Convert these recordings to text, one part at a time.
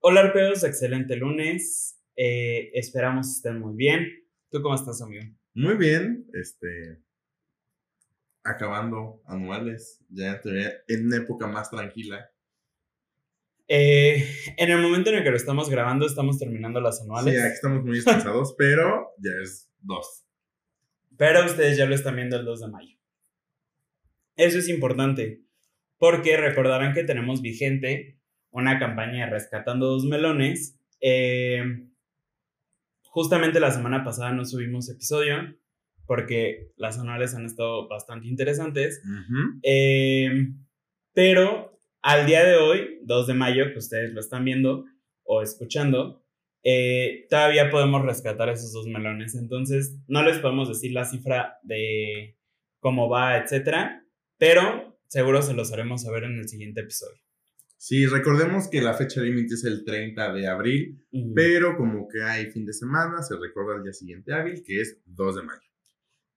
Hola arpeos, excelente lunes. Eh, esperamos estén muy bien. ¿Tú cómo estás, amigo? Muy bien, este, acabando anuales, ya en una época más tranquila. Eh, en el momento en el que lo estamos grabando, estamos terminando las anuales. Sí, aquí estamos muy estresados, pero ya es dos. Pero ustedes ya lo están viendo el 2 de mayo. Eso es importante, porque recordarán que tenemos vigente una campaña de Rescatando dos Melones. Eh, justamente la semana pasada no subimos episodio, porque las anuales han estado bastante interesantes. Eh, pero al día de hoy, 2 de mayo, que ustedes lo están viendo o escuchando, eh, todavía podemos rescatar esos dos melones. Entonces, no les podemos decir la cifra de cómo va, etcétera, pero seguro se los haremos saber en el siguiente episodio. Sí, recordemos que la fecha límite es el 30 de abril, pero como que hay fin de semana, se recuerda el día siguiente hábil, que es 2 de mayo.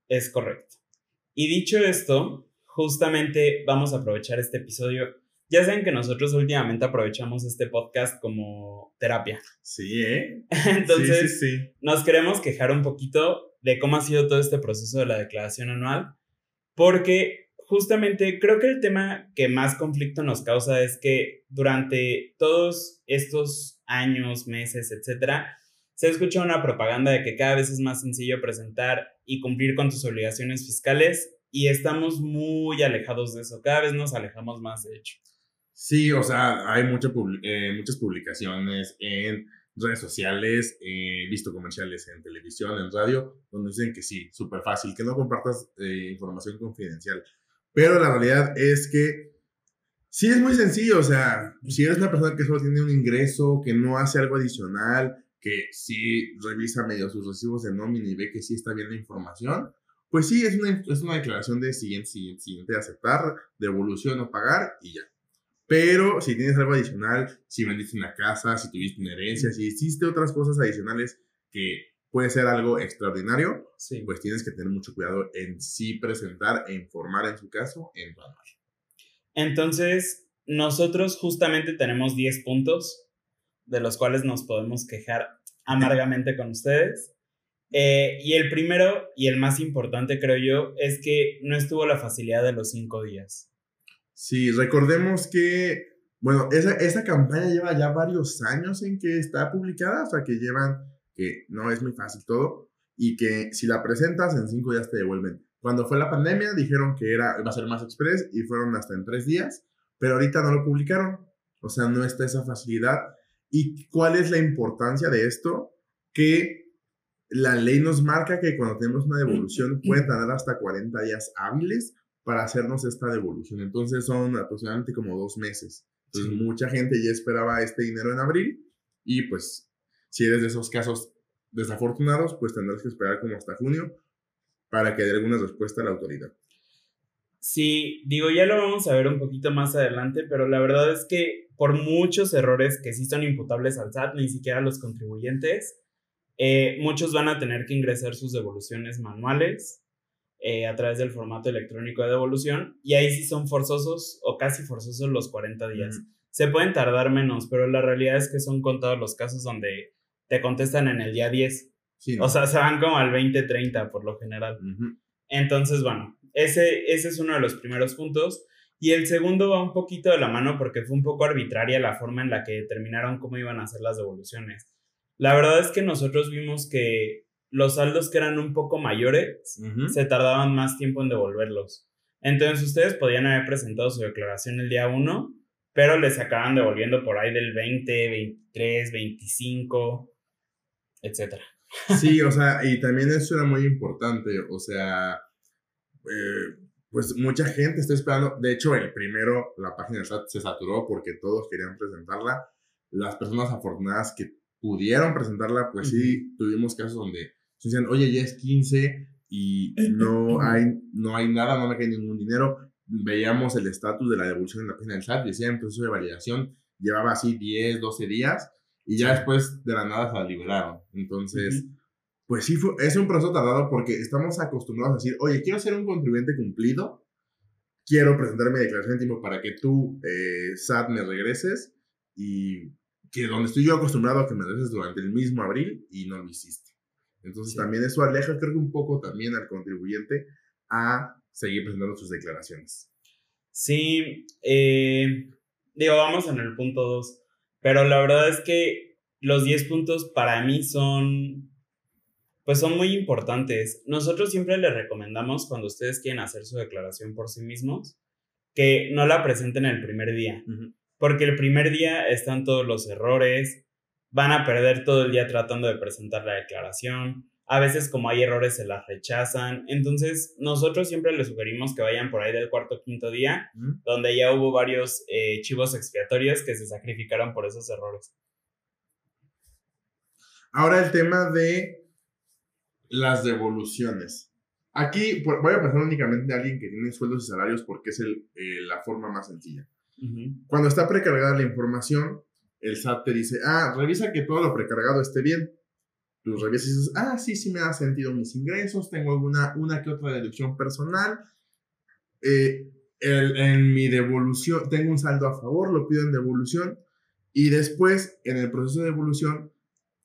Es correcto. Y dicho esto, justamente vamos a aprovechar este episodio. Ya saben que nosotros últimamente aprovechamos este podcast como terapia. Sí, ¿eh? Entonces, nos queremos quejar un poquito de cómo ha sido todo este proceso de la declaración anual, porque justamente creo que el tema que más conflicto nos causa es que durante todos estos años, meses, etcétera, se escucha una propaganda de que cada vez es más sencillo presentar y cumplir con tus obligaciones fiscales y estamos muy alejados de eso, cada vez nos alejamos más, de hecho. Sí, o sea, hay eh, muchas publicaciones en redes sociales, he visto comerciales en televisión, en radio, donde dicen que sí, súper fácil, que no compartas eh, información confidencial. Pero la realidad es que sí es muy sencillo, o sea, si eres una persona que solo tiene un ingreso, que no hace algo adicional, que sí revisa medio sus recibos de nómina y ve que sí está bien la información, pues sí, es una, es una declaración de siguiente, siguiente, siguiente, aceptar, devolución o pagar y ya. Pero si tienes algo adicional, si vendiste una casa, si tuviste una herencia, si hiciste otras cosas adicionales que puede ser algo extraordinario, pues tienes que tener mucho cuidado en sí presentar e informar en su caso en tu Entonces, nosotros justamente tenemos 10 puntos de los cuales nos podemos quejar amargamente con ustedes. Eh, y el primero y el más importante, creo yo, es que no estuvo la facilidad de los cinco días. Sí, recordemos que, bueno, esa, esa campaña lleva ya varios años en que está publicada, o sea, que llevan, que no es muy fácil todo, y que si la presentas en cinco días te devuelven. Cuando fue la pandemia dijeron que era, iba a ser más express y fueron hasta en tres días, pero ahorita no lo publicaron, o sea, no está esa facilidad ¿Y cuál es la importancia de esto? Que la ley nos marca que cuando tenemos una devolución puede tardar hasta 40 días hábiles para hacernos esta devolución. Entonces son aproximadamente como dos meses. Entonces mucha gente ya esperaba este dinero en abril y pues si eres de esos casos desafortunados, pues tendrás que esperar como hasta junio para que dé alguna respuesta a la autoridad. Sí, digo, ya lo vamos a ver un poquito más adelante, pero la verdad es que por muchos errores que sí son imputables al SAT, ni siquiera a los contribuyentes, eh, muchos van a tener que ingresar sus devoluciones manuales eh, a través del formato electrónico de devolución y ahí sí son forzosos o casi forzosos los 40 días. Se pueden tardar menos, pero la realidad es que son contados los casos donde te contestan en el día 10. O sea, se van como al 20, 30 por lo general. Entonces, bueno, ese, ese es uno de los primeros puntos. Y el segundo va un poquito de la mano porque fue un poco arbitraria la forma en la que determinaron cómo iban a hacer las devoluciones. La verdad es que nosotros vimos que los saldos que eran un poco mayores se tardaban más tiempo en devolverlos. Entonces ustedes podían haber presentado su declaración el día 1, pero les acaban devolviendo por ahí del 20, 23, 25, etc. Sí, o sea, y también eso era muy importante, o sea, eh, pues mucha gente está esperando. De hecho, el primero, la página se saturó porque todos querían presentarla. Las personas afortunadas que pudieron presentarla, pues sí, tuvimos casos donde decían, oye, ya es 15 y no hay, no hay nada, no me cae ningún dinero. Veíamos el estatus de la devolución en la página del SAT, decía en proceso de validación, llevaba así 10, 12 días y ya después de la nada se la liberaron. Entonces, pues sí, es un proceso tardado porque estamos acostumbrados a decir, oye, quiero ser un contribuyente cumplido, quiero presentar mi declaración de tiempo para que tú, eh, SAT, me regreses y que donde estoy yo acostumbrado a que me des durante el mismo abril y no lo hiciste. Entonces también eso aleja, creo que un poco también al contribuyente a seguir presentando sus declaraciones. Sí, eh, digo, vamos en el punto 2, pero la verdad es que los 10 puntos para mí son, pues son muy importantes. Nosotros siempre les recomendamos cuando ustedes quieren hacer su declaración por sí mismos, que no la presenten el primer día, porque el primer día están todos los errores, van a perder todo el día tratando de presentar la declaración, a veces como hay errores se las rechazan. Entonces, nosotros siempre les sugerimos que vayan por ahí del cuarto o quinto día, donde ya hubo varios eh, chivos expiatorios que se sacrificaron por esos errores. Ahora el tema de las devoluciones. Aquí voy a pasar únicamente a alguien que tiene sueldos y salarios porque es el, eh, la forma más sencilla. Cuando está precargada la información, el SAT te dice, ah, revisa que todo lo precargado esté bien los revisas y dices, ah, sí, sí me ha sentido mis ingresos, tengo alguna, una que otra deducción personal. Eh, en mi devolución, tengo un saldo a favor, lo pido en devolución. Y después, en el proceso de devolución,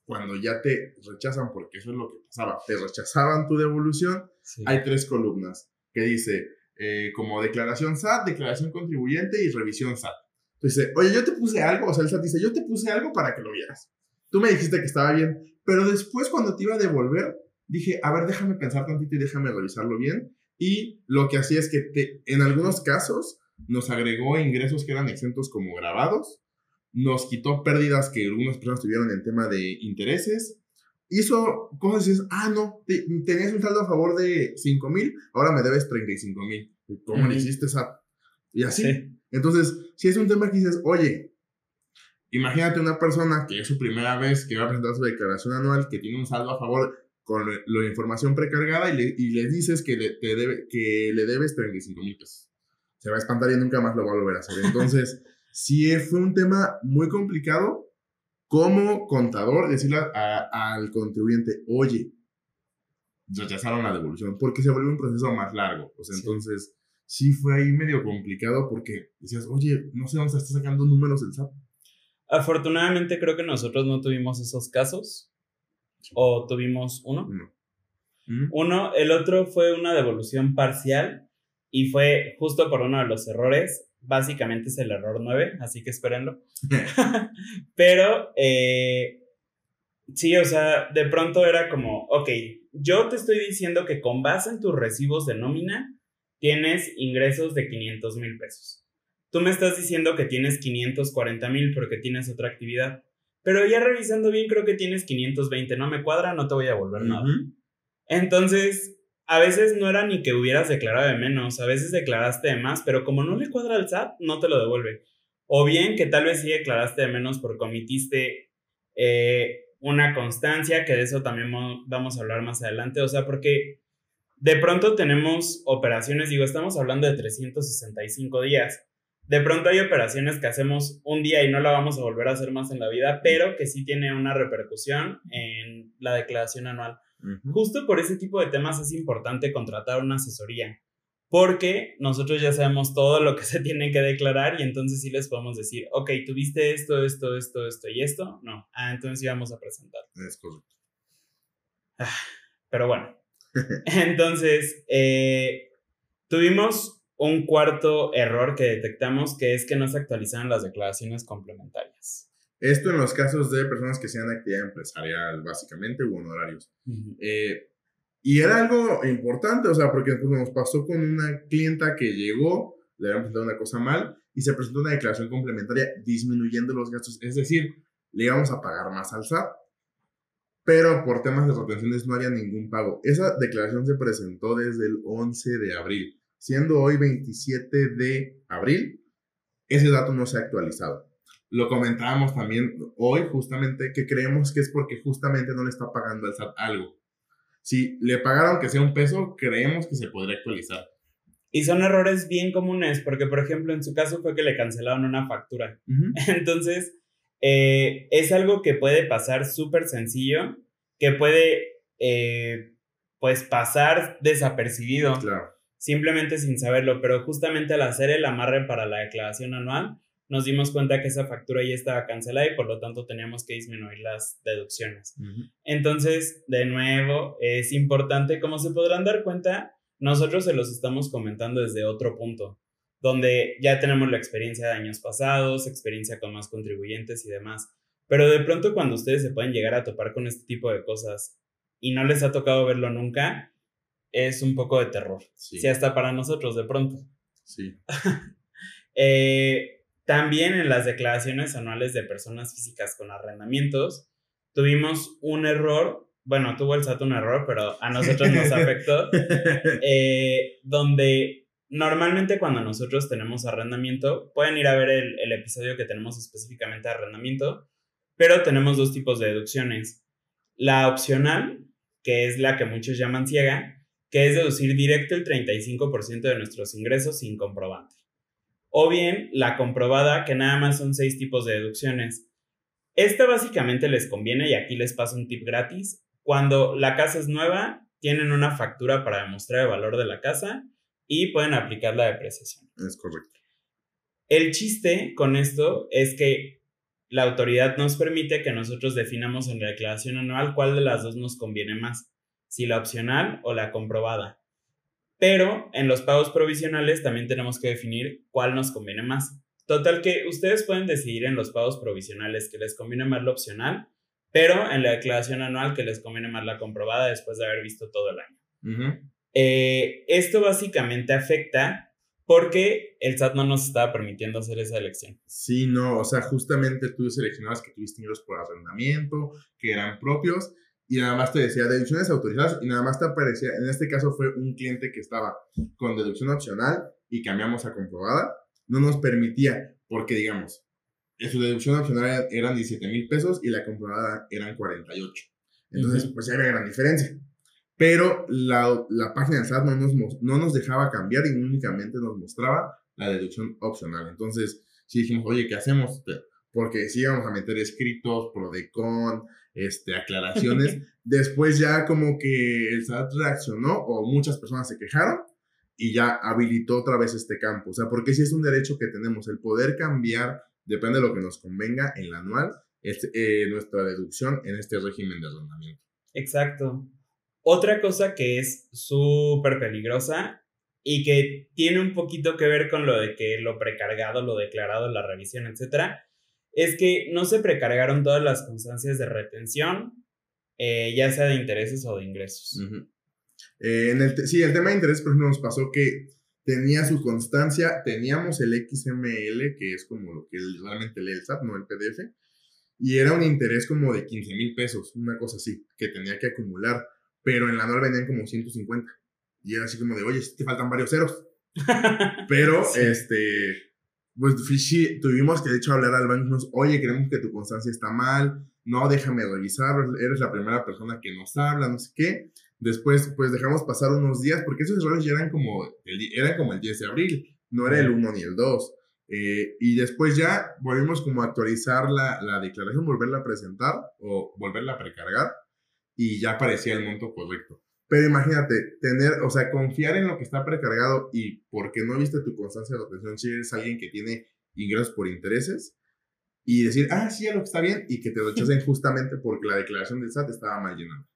cuando ya te rechazan, porque eso es lo que pasaba, te rechazaban tu devolución, hay tres columnas que dice eh, como declaración SAT, declaración contribuyente y revisión SAT. Entonces, oye, yo te puse algo, o sea, el SAT dice, yo te puse algo para que lo vieras. Tú me dijiste que estaba bien, pero después cuando te iba a devolver, dije, a ver, déjame pensar tantito y déjame revisarlo bien. Y lo que hacía es que te, en algunos casos nos agregó ingresos que eran exentos como grabados, nos quitó pérdidas que algunas personas tuvieron en tema de intereses, hizo cosas y dices, ah, no, tenías un saldo a favor de 5 mil, ahora me debes 35 mil. ¿Cómo le hiciste esa? Y así. Entonces, si es un tema que dices, oye, Imagínate una persona que es su primera vez que va a presentar su declaración anual, que tiene un saldo a favor con la información precargada y le, y le dices que le, te debe, que le debes 35 mil pesos. Se va a espantar y nunca más lo va a volver a hacer. Entonces, sí fue un tema muy complicado como contador decirle al contribuyente, oye, rechazaron la devolución, porque se volvió un proceso más largo. O sea, entonces, sí fue ahí medio complicado porque decías, oye, no sé dónde se está sacando números el SAT. Afortunadamente creo que nosotros no tuvimos esos casos. ¿O tuvimos uno? Uno, el otro fue una devolución parcial y fue justo por uno de los errores. Básicamente es el error 9, así que espérenlo. Pero, eh, sí, o sea, de pronto era como, ok, yo te estoy diciendo que con base en tus recibos de nómina tienes ingresos de 500 mil pesos. Tú me estás diciendo que tienes 540 mil porque tienes otra actividad. Pero ya revisando bien, creo que tienes 520. No me cuadra, no te voy a volver nada. Entonces, a veces no era ni que hubieras declarado de menos, a veces declaraste de más, pero como no le cuadra al SAT, no te lo devuelve. O bien que tal vez sí declaraste de menos porque omitiste eh, una constancia, que de eso también vamos a hablar más adelante. O sea, porque de pronto tenemos operaciones, digo, estamos hablando de 365 días de pronto hay operaciones que hacemos un día y no la vamos a volver a hacer más en la vida, pero que sí tiene una repercusión en la declaración anual. Justo por ese tipo de temas es importante contratar una asesoría, porque nosotros ya sabemos todo lo que se tiene que declarar y entonces sí les podemos decir, ok, tuviste esto, esto, esto, esto y esto. No, ah, entonces sí vamos a presentar. Es correcto. Ah, pero bueno, entonces, eh, tuvimos un cuarto error que detectamos que es que no se actualizan las declaraciones complementarias. Esto en los casos de personas que sean actividad empresarial, básicamente, u honorarios. Eh, y era algo importante, o sea, porque nos pasó con una clienta que llegó, le habían presentado una cosa mal y se presentó una declaración complementaria disminuyendo los gastos. Es decir, le íbamos a pagar más al SAT, pero por temas de retenciones no había ningún pago. Esa declaración se presentó desde el 11 de abril siendo hoy 27 de abril, ese dato no se ha actualizado. Lo comentábamos también hoy justamente que creemos que es porque justamente no le está pagando al SAT algo. Si le pagaron que sea un peso, creemos que se podría actualizar. Y son errores bien comunes, porque por ejemplo en su caso fue que le cancelaron una factura. Entonces, eh, es algo que puede pasar súper sencillo, que puede eh, pues pasar desapercibido. Claro simplemente sin saberlo, pero justamente al hacer el amarre para la declaración anual, nos dimos cuenta que esa factura ya estaba cancelada y por lo tanto teníamos que disminuir las deducciones. Entonces, de nuevo, es importante, como se podrán dar cuenta, nosotros se los estamos comentando desde otro punto, donde ya tenemos la experiencia de años pasados, experiencia con más contribuyentes y demás. Pero de pronto cuando ustedes se pueden llegar a topar con este tipo de cosas y no les ha tocado verlo nunca, es un poco de terror. Sí, sí hasta para nosotros de pronto. Sí. eh, también en las declaraciones anuales de personas físicas con arrendamientos, tuvimos un error, bueno, tuvo el SAT un error, pero a nosotros nos afectó, eh, donde normalmente cuando nosotros tenemos arrendamiento, pueden ir a ver el, el episodio que tenemos específicamente de arrendamiento, pero tenemos dos tipos de deducciones. La opcional, que es la que muchos llaman ciega, que es deducir directo el 35% de nuestros ingresos sin comprobante o bien la comprobada, que nada más son seis tipos de deducciones. Esta básicamente les conviene y aquí les paso un tip gratis. Cuando la casa es nueva, tienen una factura para demostrar el valor de la casa y pueden aplicar la depreciación. Es correcto. El chiste con esto es que la autoridad nos permite que nosotros definamos en la declaración anual cuál de las dos nos conviene más, si la opcional o la comprobada. Pero en los pagos provisionales también tenemos que definir cuál nos conviene más. Total que ustedes pueden decidir en los pagos provisionales que les conviene más la opcional, pero en la declaración anual que les conviene más la comprobada después de haber visto todo el año. Eh, esto básicamente afecta porque el SAT no nos estaba permitiendo hacer esa elección. Sí, no, o sea, justamente tú seleccionabas que tuviste ingresos por arrendamiento, que eran propios, y nada más te decía deducciones autorizadas y nada más te aparecía, en este caso fue un cliente que estaba con deducción opcional y cambiamos a comprobada, no nos permitía, porque digamos, en su deducción opcional eran 17 mil pesos y la comprobada eran 48. Entonces, pues ya había gran diferencia. Pero la, la página de SAT no nos, no nos dejaba cambiar y únicamente nos mostraba la deducción opcional. Entonces, sí dijimos, oye, ¿qué hacemos? Porque sí íbamos a meter escritos, PRODECON, este, aclaraciones. Después ya como que el SAT reaccionó o muchas personas se quejaron y ya habilitó otra vez este campo. O sea, porque si es un derecho que tenemos, el poder cambiar, depende de lo que nos convenga en la anual, eh, nuestra deducción en este régimen de arrendamiento. Exacto. Otra cosa que es súper peligrosa y que tiene un poquito que ver con lo de que lo precargado, lo declarado, la revisión, etcétera, es que no se precargaron todas las constancias de retención, eh, ya sea de intereses o de ingresos. Eh, en el sí, el tema de intereses, por ejemplo, nos pasó que tenía su constancia, teníamos el XML, que es como lo que realmente lee el SAT, no el PDF, y era un interés como de 15 mil pesos, una cosa así, que tenía que acumular, pero en la anual venían como 150. Y era así como de, oye, te faltan varios ceros. pero, este, pues sí, tuvimos que de hecho hablar al banco, oye, creemos que tu constancia está mal, no, déjame revisar, eres la primera persona que nos habla, no sé qué. Después, pues dejamos pasar unos días, porque esos errores ya eran como el, eran como el 10 de abril, no era el 1 ni el 2. Eh, y después ya volvimos como a actualizar la, la declaración, volverla a presentar o volverla a precargar y ya aparecía el monto correcto. Pero imagínate, tener, o sea, confiar en lo que está precargado y porque no viste tu constancia de atención si eres alguien que tiene ingresos por intereses y decir, ah, sí, lo que está bien y que te rechacen justamente porque la declaración del SAT estaba mal llenada.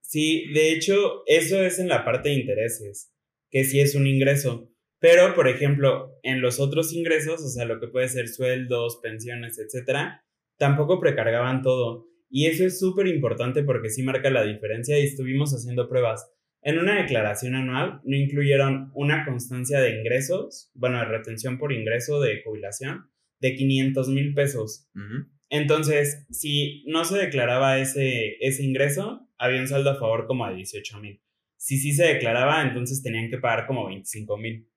Sí, de hecho, eso es en la parte de intereses, que sí es un ingreso. Pero, por ejemplo, en los otros ingresos, o sea, lo que puede ser sueldos, pensiones, etcétera, tampoco precargaban todo. Y eso es súper importante porque sí marca la diferencia y estuvimos haciendo pruebas. En una declaración anual no incluyeron una constancia de ingresos, bueno, de retención por ingreso de jubilación, de 500 mil pesos. Entonces, si no se declaraba ese, ese ingreso, había un saldo a favor como de 18 mil. Si sí se declaraba, entonces tenían que pagar como 25 mil.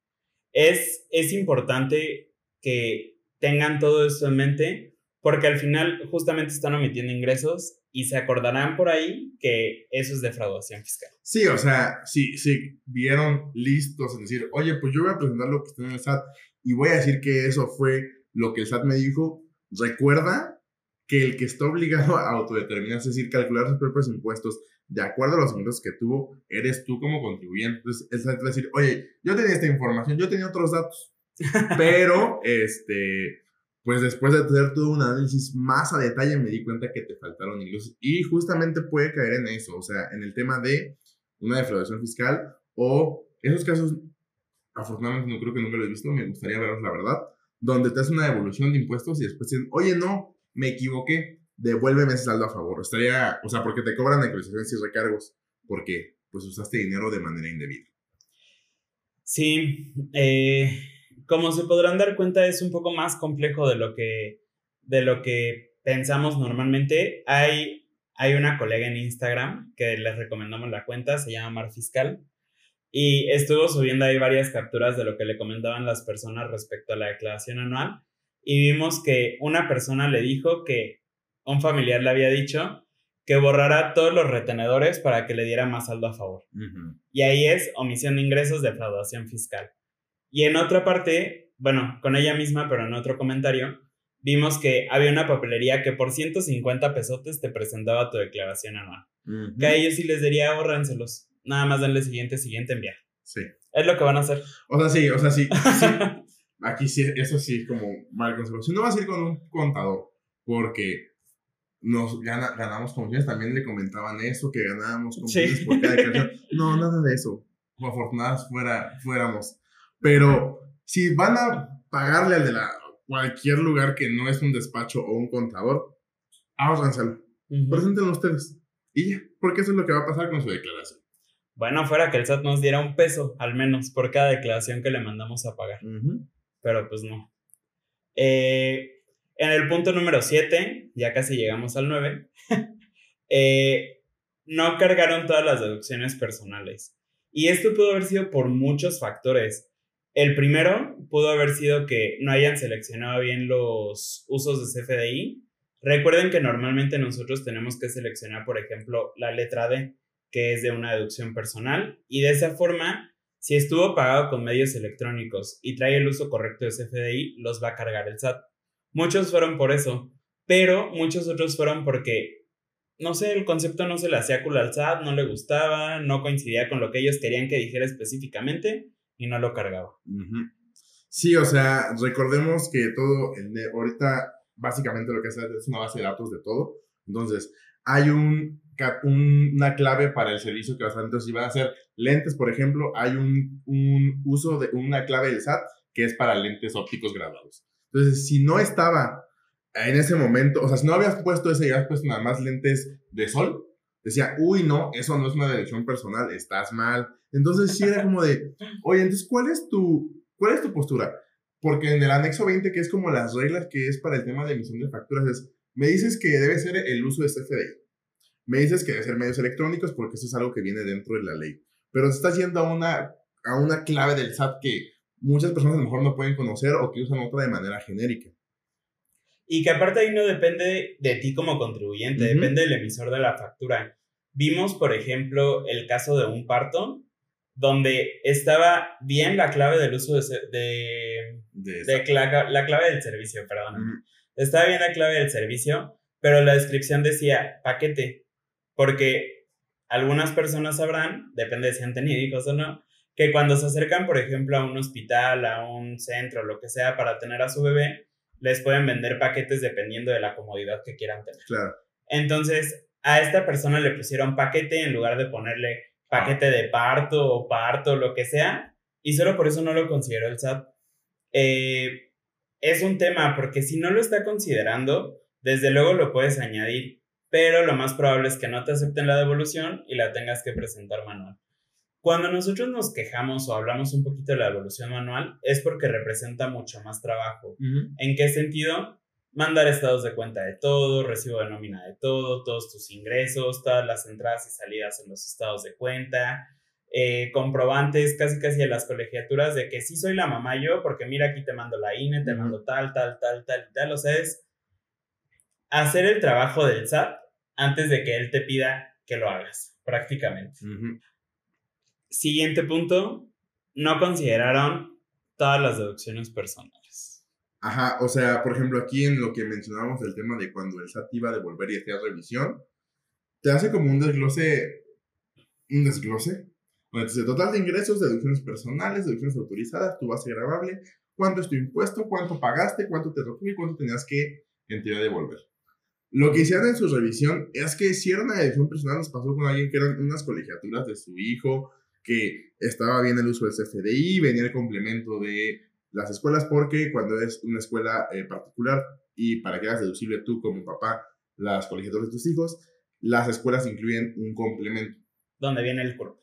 Es, es importante que tengan todo esto en mente porque al final justamente están omitiendo ingresos y se acordarán por ahí que eso es defraudación fiscal. Sí, o sea, si sí, vieron listos en decir, oye, pues yo voy a presentar lo que está en el SAT y voy a decir que eso fue lo que el SAT me dijo, recuerda que el que está obligado a autodeterminarse, es decir, calcular sus propios impuestos de acuerdo a los ingresos que tuvo, eres tú como contribuyente. Entonces, el SAT va a decir, oye, yo tenía esta información, yo tenía otros datos, pero, este, pues después de hacer todo un análisis más a detalle me di cuenta que te faltaron ingresos y justamente puede caer en eso, o sea, en el tema de una defraudación fiscal o esos casos, afortunadamente no creo que nunca lo he visto, me gustaría verlos la verdad, donde te hacen una devolución de impuestos y después dicen, oye, no, me equivoqué, devuélveme ese saldo a favor. Estaría, o sea, porque te cobran actualizaciones y recargos, porque pues usaste dinero de manera indebida. Sí, eh, como se podrán dar cuenta, es un poco más complejo de lo que, de lo que pensamos normalmente. Hay, hay una colega en Instagram que les recomendamos la cuenta, se llama Mar Fiscal, y estuvo subiendo ahí varias capturas de lo que le comentaban las personas respecto a la declaración anual. Y vimos que una persona le dijo que un familiar le había dicho que borrara todos los retenedores para que le diera más saldo a favor. Y ahí es omisión de ingresos, defraudación fiscal. Y en otra parte, bueno, con ella misma, pero en otro comentario, vimos que había una papelería que por 150 pesotes te presentaba tu declaración anual. Que a ellos sí les diría, ahórranselos. Nada más denle siguiente, siguiente, enviar. Sí. Es lo que van a hacer. O sea, sí, o sea, sí. Aquí sí, eso sí es como mal consejo. Si no vas a ir con un contador, porque nos gana, ganamos comisiones, también le comentaban eso, que ganábamos comisiones por cada declaración. No, nada de eso. Como afortunados fuera, fuéramos. Pero si van a pagarle al de la, cualquier lugar que no es un despacho o un contador, ahórranselo. Preséntenlo ustedes. Y ya, porque eso es lo que va a pasar con su declaración. Bueno, fuera que el SAT nos diera un peso, al menos, por cada declaración que le mandamos a pagar. Pero pues no. Eh, en el punto número 7, ya casi llegamos al 9, eh, no cargaron todas las deducciones personales. Y esto pudo haber sido por muchos factores. El primero pudo haber sido que no hayan seleccionado bien los usos de CFDI. Recuerden que normalmente nosotros tenemos que seleccionar, por ejemplo, la letra D, que es de una deducción personal, y de esa forma, si estuvo pagado con medios electrónicos y trae el uso correcto de CFDI, los va a cargar el SAT. Muchos fueron por eso, pero muchos otros fueron porque, no sé, el concepto no se le hacía cool al SAT, no le gustaba, no coincidía con lo que ellos querían que dijera específicamente y no lo cargaba. Sí, o sea, recordemos que todo, de, ahorita básicamente lo que hace es una base de datos de todo. Entonces, hay un, una clave para el servicio que vas a hacer. Entonces, si van a hacer lentes, por ejemplo, hay un, un uso de una clave del SAT que es para lentes ópticos graduados. Entonces, si no estaba en ese momento, o sea, si no habías puesto ese y habías puesto nada más lentes de sol, decía, uy, no, eso no es una dirección personal, estás mal. Entonces, sí era como de, oye, entonces, ¿cuál es tu, cuál es tu postura? Porque en el anexo 20, que es como las reglas que es para el tema de emisión de facturas, es, me dices que debe ser el uso de CFDI. Me dices que debe ser medios electrónicos porque eso es algo que viene dentro de la ley. Pero te estás yendo a una, a una clave del SAT que muchas personas a lo mejor no pueden conocer o que usan otra de manera genérica. Y que aparte ahí no depende de ti como contribuyente, depende del emisor de la factura. Vimos, por ejemplo, el caso de un parto, donde estaba bien la clave del uso de... de, la, clave del servicio, perdón. Estaba bien la clave del servicio, pero la descripción decía paquete, porque algunas personas sabrán, depende de si han tenido hijos o no, que cuando se acercan, por ejemplo, a un hospital, a un centro, lo que sea, para tener a su bebé, les pueden vender paquetes dependiendo de la comodidad que quieran tener. Claro. Entonces, a esta persona le pusieron paquete en lugar de ponerle paquete de parto o parto, lo que sea, y solo por eso no lo consideró el SAT. Eh, es un tema, porque si no lo está considerando, desde luego lo puedes añadir, pero lo más probable es que no te acepten la devolución y la tengas que presentar manual. Cuando nosotros nos quejamos o hablamos un poquito de la evolución manual, es porque representa mucho más trabajo. ¿En qué sentido? Mandar estados de cuenta de todo, recibo de nómina de todo, todos tus ingresos, todas las entradas y salidas en los estados de cuenta, eh, comprobantes casi casi de las colegiaturas de que sí soy la mamá yo, porque mira aquí te mando la INE, te mando tal, tal, tal, tal y tal. O sea, es hacer el trabajo del SAT antes de que él te pida que lo hagas, prácticamente. Siguiente punto, no consideraron todas las deducciones personales. Ajá, o sea, por ejemplo, aquí en lo que mencionábamos el tema de cuando el SAT iba a devolver y hacía revisión, te hace como un desglose, un desglose, entonces, total de ingresos, deducciones personales, deducciones autorizadas, tu base grabable, cuánto es tu impuesto, cuánto pagaste, cuánto te retuvo y cuánto tenías que en teoría devolver. Lo que hicieron en su revisión es que hicieron una edición personal, nos pasó con alguien que eran unas colegiaturas de su hijo, que estaba bien el uso del CFDI, venía el complemento de las escuelas, porque cuando es una escuela eh, particular y para que hagas deducible tú como papá las colegiaturas de tus hijos, las escuelas incluyen un complemento. Donde viene el curso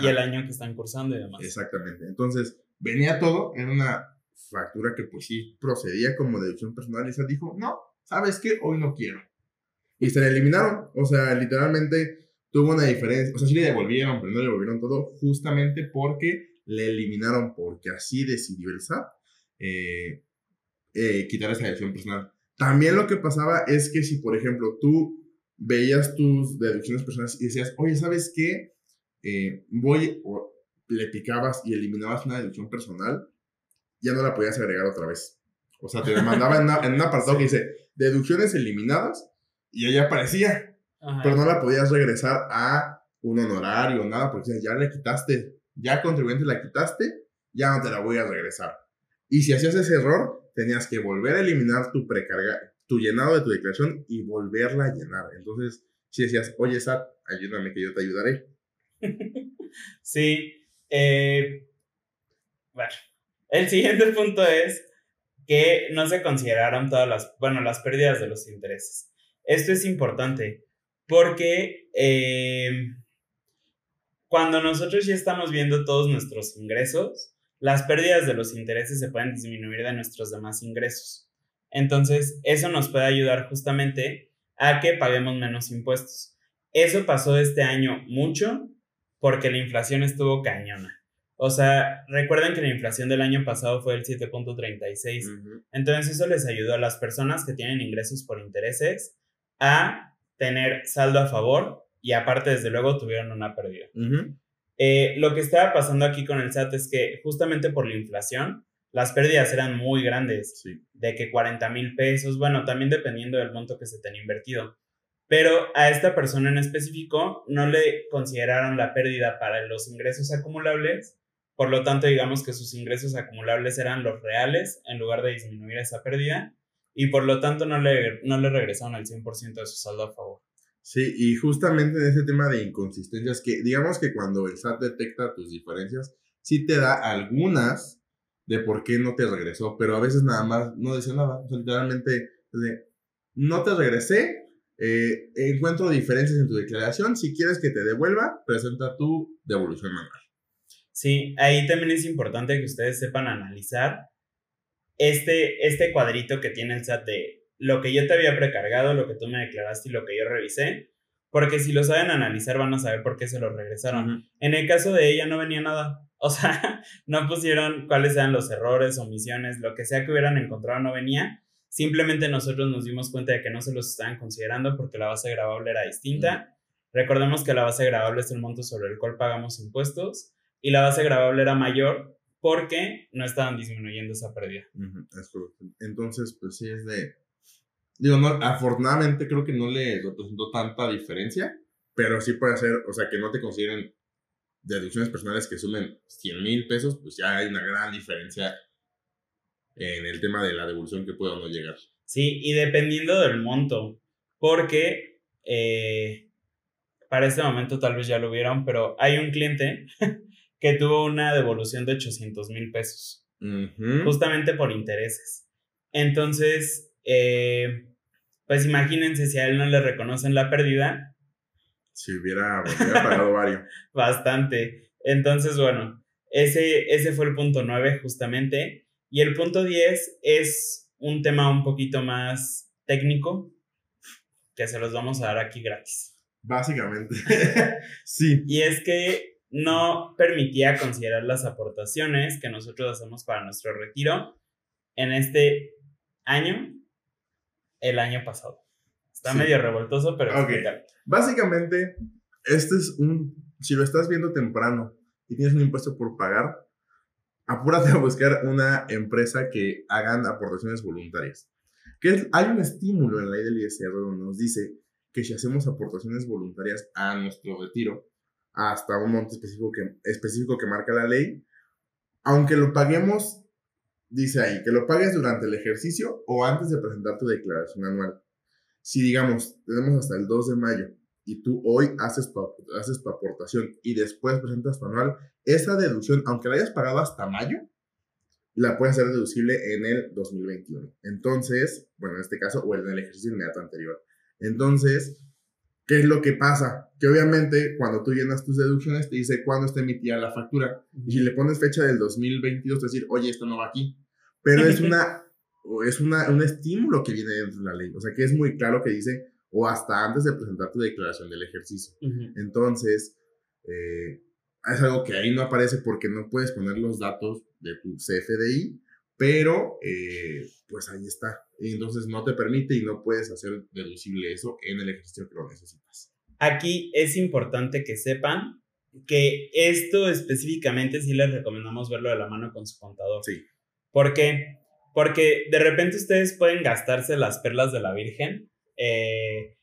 y el año que están cursando y demás. Exactamente. Entonces, venía todo en una factura que pues sí procedía como deducción personal y esa dijo, no, ¿sabes qué? Hoy no quiero. Y se le eliminaron. O sea, literalmente tuvo una diferencia. O sea, sí le devolvieron, pero no le devolvieron todo justamente porque le eliminaron, porque así decidió el SAT eh, eh, quitar esa deducción personal. También lo que pasaba es que si, por ejemplo, tú veías tus deducciones personales y decías, oye, ¿sabes qué? Eh, voy, o le picabas y eliminabas una deducción personal, ya no la podías agregar otra vez. O sea, te mandaba en, un apartado que dice deducciones eliminadas y ahí aparecía, pero no la podías regresar a un honorario o nada, porque ya le quitaste, ya contribuyente la quitaste, ya no te la voy a regresar. Y si hacías ese error, tenías que volver a eliminar tu precarga, tu llenado de tu declaración y volverla a llenar. Entonces, si decías, oye, Sat, ayúdame que yo te ayudaré. sí. Eh, bueno, el siguiente punto es que no se consideraron todas las, bueno, las pérdidas de los intereses. Esto es importante porque eh, cuando nosotros ya estamos viendo todos nuestros ingresos, las pérdidas de los intereses se pueden disminuir de nuestros demás ingresos. Entonces, eso nos puede ayudar justamente a que paguemos menos impuestos. Eso pasó este año mucho porque la inflación estuvo cañona. O sea, recuerden que la inflación del año pasado fue el 7.36. Entonces eso les ayudó a las personas que tienen ingresos por intereses a tener saldo a favor y aparte, desde luego, tuvieron una pérdida. Eh, lo que estaba pasando aquí con el SAT es que justamente por la inflación, las pérdidas eran muy grandes, de que 40 mil pesos, bueno, también dependiendo del monto que se tenía invertido. Pero a esta persona en específico no le consideraron la pérdida para los ingresos acumulables, por lo tanto, digamos que sus ingresos acumulables eran los reales en lugar de disminuir esa pérdida y por lo tanto no le, no le regresaron el 100% de su saldo a favor. Sí, y justamente en ese tema de inconsistencias, que digamos que cuando el SAT detecta tus diferencias, sí te da algunas de por qué no te regresó, pero a veces nada más no dice nada. O sea, literalmente, no te regresé, eh, encuentro diferencias en tu declaración, si quieres que te devuelva, presenta tu devolución manual. Sí, ahí también es importante que ustedes sepan analizar este, este cuadrito que tiene el SAT de lo que yo te había precargado, lo que tú me declaraste y lo que yo revisé, porque si lo saben analizar van a saber por qué se lo regresaron. En el caso de ella no venía nada, o sea, no pusieron cuáles eran los errores, omisiones, lo que sea que hubieran encontrado no venía. Simplemente nosotros nos dimos cuenta de que no se los estaban considerando porque la base grabable era distinta. Recordemos que la base grabable es el monto sobre el cual pagamos impuestos y la base grabable era mayor porque no estaban disminuyendo esa pérdida. es correcto. Entonces, pues sí es de... Digo, no, afortunadamente creo que no le representó tanta diferencia, pero sí puede ser, o sea, que no te consideren deducciones personales que sumen 100 mil pesos, pues ya hay una gran diferencia en el tema de la devolución que puede o no llegar. Sí, y dependiendo del monto, porque eh, para este momento tal vez ya lo vieron, pero hay un cliente que tuvo una devolución de 800 mil pesos, justamente por intereses. Entonces, eh, pues imagínense si a él no le reconocen la pérdida. Si hubiera, pagado varios. Bastante. Entonces, bueno, ese, ese fue el punto 9 justamente. Y el punto 10 es un tema un poquito más técnico que se los vamos a dar aquí gratis. Básicamente. sí. Y es que no permitía considerar las aportaciones que nosotros hacemos para nuestro retiro en este año, el año pasado. Está medio revoltoso, pero okay. Básicamente, este es un, si lo estás viendo temprano y tienes un impuesto por pagar, apúrate a buscar una empresa que hagan aportaciones voluntarias. Que hay un estímulo en la ley del ISR donde nos dice que si hacemos aportaciones voluntarias a nuestro retiro, hasta un monto específico que, específico que marca la ley, aunque lo paguemos dice ahí que lo pagues durante el ejercicio o antes de presentar tu declaración anual. Si digamos, tenemos hasta el 2 de mayo y tú hoy haces tu, haces tu aportación y después presentas tu anual, esa deducción, aunque la hayas pagado hasta mayo, la puedes hacer deducible en el 2021. Entonces, bueno, en este caso, o en el ejercicio inmediato anterior. Entonces, ¿qué es lo que pasa? Que obviamente cuando tú llenas tus deducciones te dice cuándo está emitida la factura. Y si le pones fecha del 2022, te decir, oye, esto no va aquí. Pero es una, es una, un estímulo que viene dentro de la ley. O sea, que es muy claro que dice, o hasta antes de presentar tu declaración del ejercicio. Entonces, eh, es algo que ahí no aparece porque no puedes poner los datos de tu CFDI, pero eh, pues ahí está. Y entonces no te permite y no puedes hacer deducible eso en el ejercicio que lo necesitas. Aquí es importante que sepan que esto específicamente sí les recomendamos verlo de la mano con su contador. Sí. ¿Por qué? Porque de repente ustedes pueden gastarse las perlas de la Virgen eh,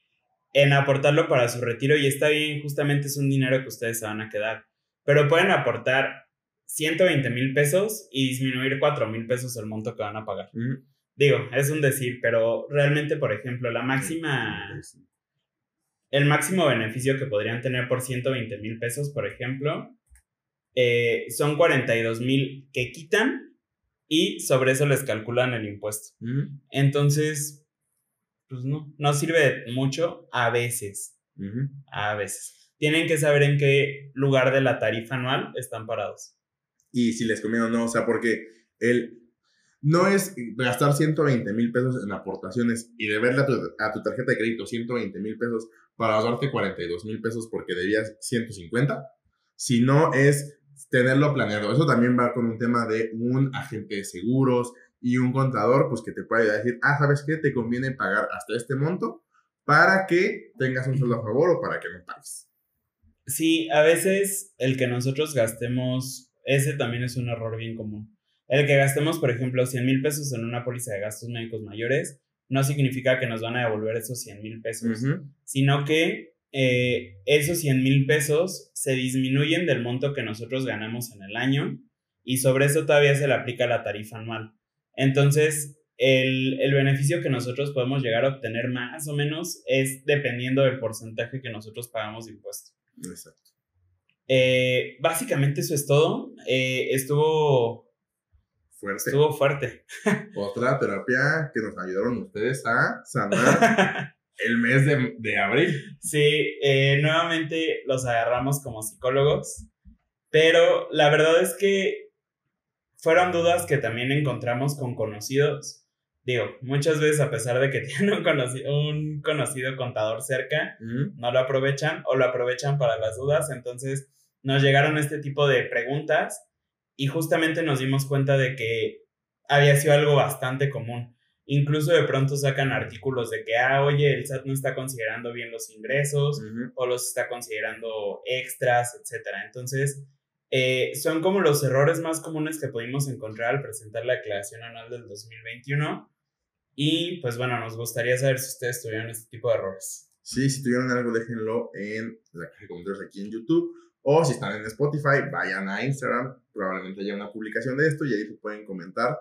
en aportarlo para su retiro y está bien, justamente es un dinero que ustedes se van a quedar pero pueden aportar 120 mil pesos y disminuir 4 mil pesos el monto que van a pagar. Digo, es un decir, pero realmente, por ejemplo, la máxima, el máximo beneficio que podrían tener por 120 mil pesos, por ejemplo, eh, son 42 mil que quitan y sobre eso les calculan el impuesto. Entonces, pues no, no sirve mucho a veces. A veces tienen que saber en qué lugar de la tarifa anual están parados. Y si les conviene o no, o sea, porque el, no es gastar 120 mil pesos en aportaciones y deberle a tu, a tu tarjeta de crédito 120 mil pesos para ahorrarte 42 mil pesos porque debías 150, sino es tenerlo planeado. Eso también va con un tema de un agente de seguros y un contador, pues que te puede decir, ah, ¿sabes qué? Te conviene pagar hasta este monto para que tengas un sueldo a favor o para que no pagues. Sí, a veces el que nosotros gastemos, ese también es un error bien común. El que gastemos, por ejemplo, 100 mil pesos en una póliza de gastos médicos mayores, no significa que nos van a devolver esos 100 mil pesos, sino que eh, esos 100 mil pesos se disminuyen del monto que nosotros ganamos en el año y sobre eso todavía se le aplica la tarifa anual. Entonces, el, el, beneficio que nosotros podemos llegar a obtener más o menos es dependiendo del porcentaje que nosotros pagamos de impuestos. Exacto. Eh, básicamente eso es todo. Eh, estuvo fuerte. Estuvo fuerte. Otra terapia que nos ayudaron ustedes a sanar el mes de, abril. Sí, eh, nuevamente los agarramos como psicólogos, pero la verdad es que fueron dudas que también encontramos con conocidos digo, muchas veces a pesar de que tienen un conocido, un conocido contador cerca, no lo aprovechan o lo aprovechan para las dudas. Entonces nos llegaron este tipo de preguntas y justamente nos dimos cuenta de que había sido algo bastante común. Incluso de pronto sacan artículos de que, ah, oye, el SAT no está considerando bien los ingresos o los está considerando extras, etc. Entonces, eh, son como los errores más comunes que pudimos encontrar al presentar la declaración anual del 2021 y pues bueno, nos gustaría saber si ustedes tuvieron este tipo de errores. Sí, si tuvieron algo, déjenlo en la caja de comentarios aquí en YouTube. O si están en Spotify, vayan a Instagram. Probablemente haya una publicación de esto y ahí pueden comentar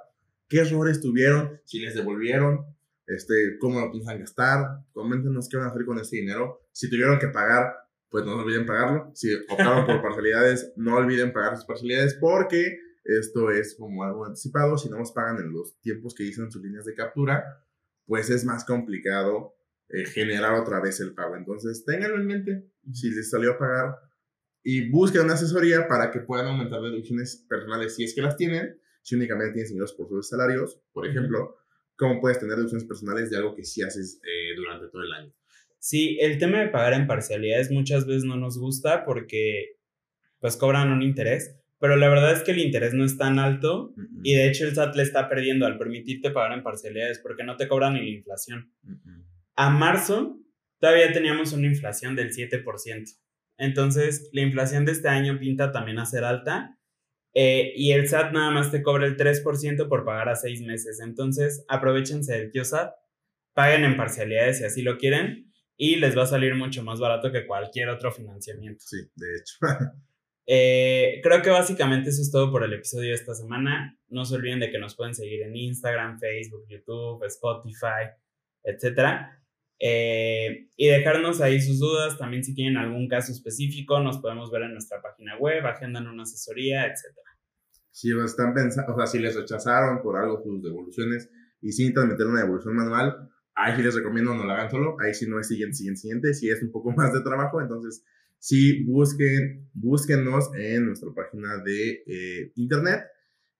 qué errores tuvieron, si les devolvieron, este, cómo lo piensan gastar. Coméntenos qué van a hacer con ese dinero. Si tuvieron que pagar, pues no olviden pagarlo. Si optaron por parcialidades, no olviden pagar sus parcialidades porque esto es como algo anticipado. Si no nos pagan en los tiempos que dicen sus líneas de captura, pues es más complicado eh, generar otra vez el pago. Entonces, ténganlo en mente. Si les salió a pagar y busquen una asesoría para que puedan aumentar deducciones personales si es que las tienen. Si únicamente tienes ingresos por sus salarios, por ejemplo, ¿cómo puedes tener deducciones personales de algo que sí haces eh, durante todo el año? Sí, el tema de pagar en parcialidades muchas veces no nos gusta porque pues cobran un interés, pero la verdad es que el interés no es tan alto y de hecho el SAT le está perdiendo al permitirte pagar en parcialidades porque no te cobran ni la inflación. A marzo todavía teníamos una inflación del 7%. Entonces, la inflación de este año pinta también a ser alta eh, y el SAT nada más te cobra el 3% por pagar a seis meses. Entonces, aprovechense del tío SAT, paguen en parcialidades si así lo quieren y les va a salir mucho más barato que cualquier otro financiamiento. Sí, de hecho. Eh, creo que básicamente eso es todo por el episodio de esta semana. No se olviden de que nos pueden seguir en Instagram, Facebook, YouTube, Spotify, etc. Eh, y dejarnos ahí sus dudas. También si tienen algún caso específico, nos podemos ver en nuestra página web, agendan una asesoría, etc. Si están pensando, o sea, si les rechazaron por algo sus devoluciones y si meter una devolución manual, ahí sí les recomiendo no lo hagan solo. Ahí sí no es siguiente, siguiente, siguiente. Si es un poco más de trabajo, entonces sí busquen, búsquenos en nuestra página de eh, internet.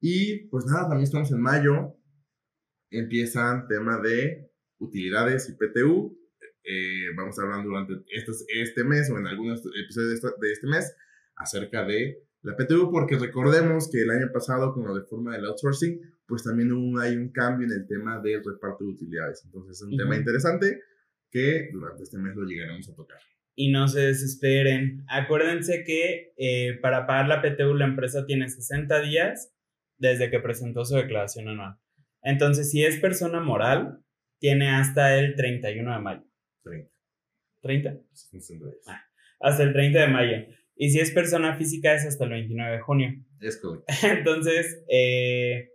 Y pues nada, también estamos en mayo. Empiezan tema de utilidades y PTU. Eh, vamos a hablar durante este, este mes o en algunos episodios de, de este mes acerca de la PTU, porque recordemos que el año pasado con la reforma del outsourcing, pues también hubo, hay un cambio en el tema del reparto de utilidades. Entonces es un tema interesante que durante este mes lo llegaremos a tocar. Y no se desesperen. Acuérdense que eh, para pagar la PTU la empresa tiene 60 días desde que presentó su declaración anual. Entonces, si es persona moral, tiene hasta el 31 de mayo. 30. ¿30? Ah, hasta el 30 de mayo. Y si es persona física es hasta el 29 de junio. Es correcto. Entonces, eh,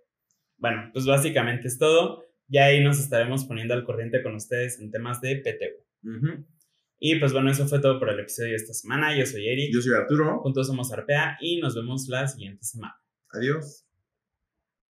bueno, pues básicamente es todo. Ya ahí nos estaremos poniendo al corriente con ustedes en temas de PTU. Y pues bueno, eso fue todo por el episodio de esta semana. Yo soy Eric. Yo soy Arturo. Juntos somos Arpea y nos vemos la siguiente semana. Adiós.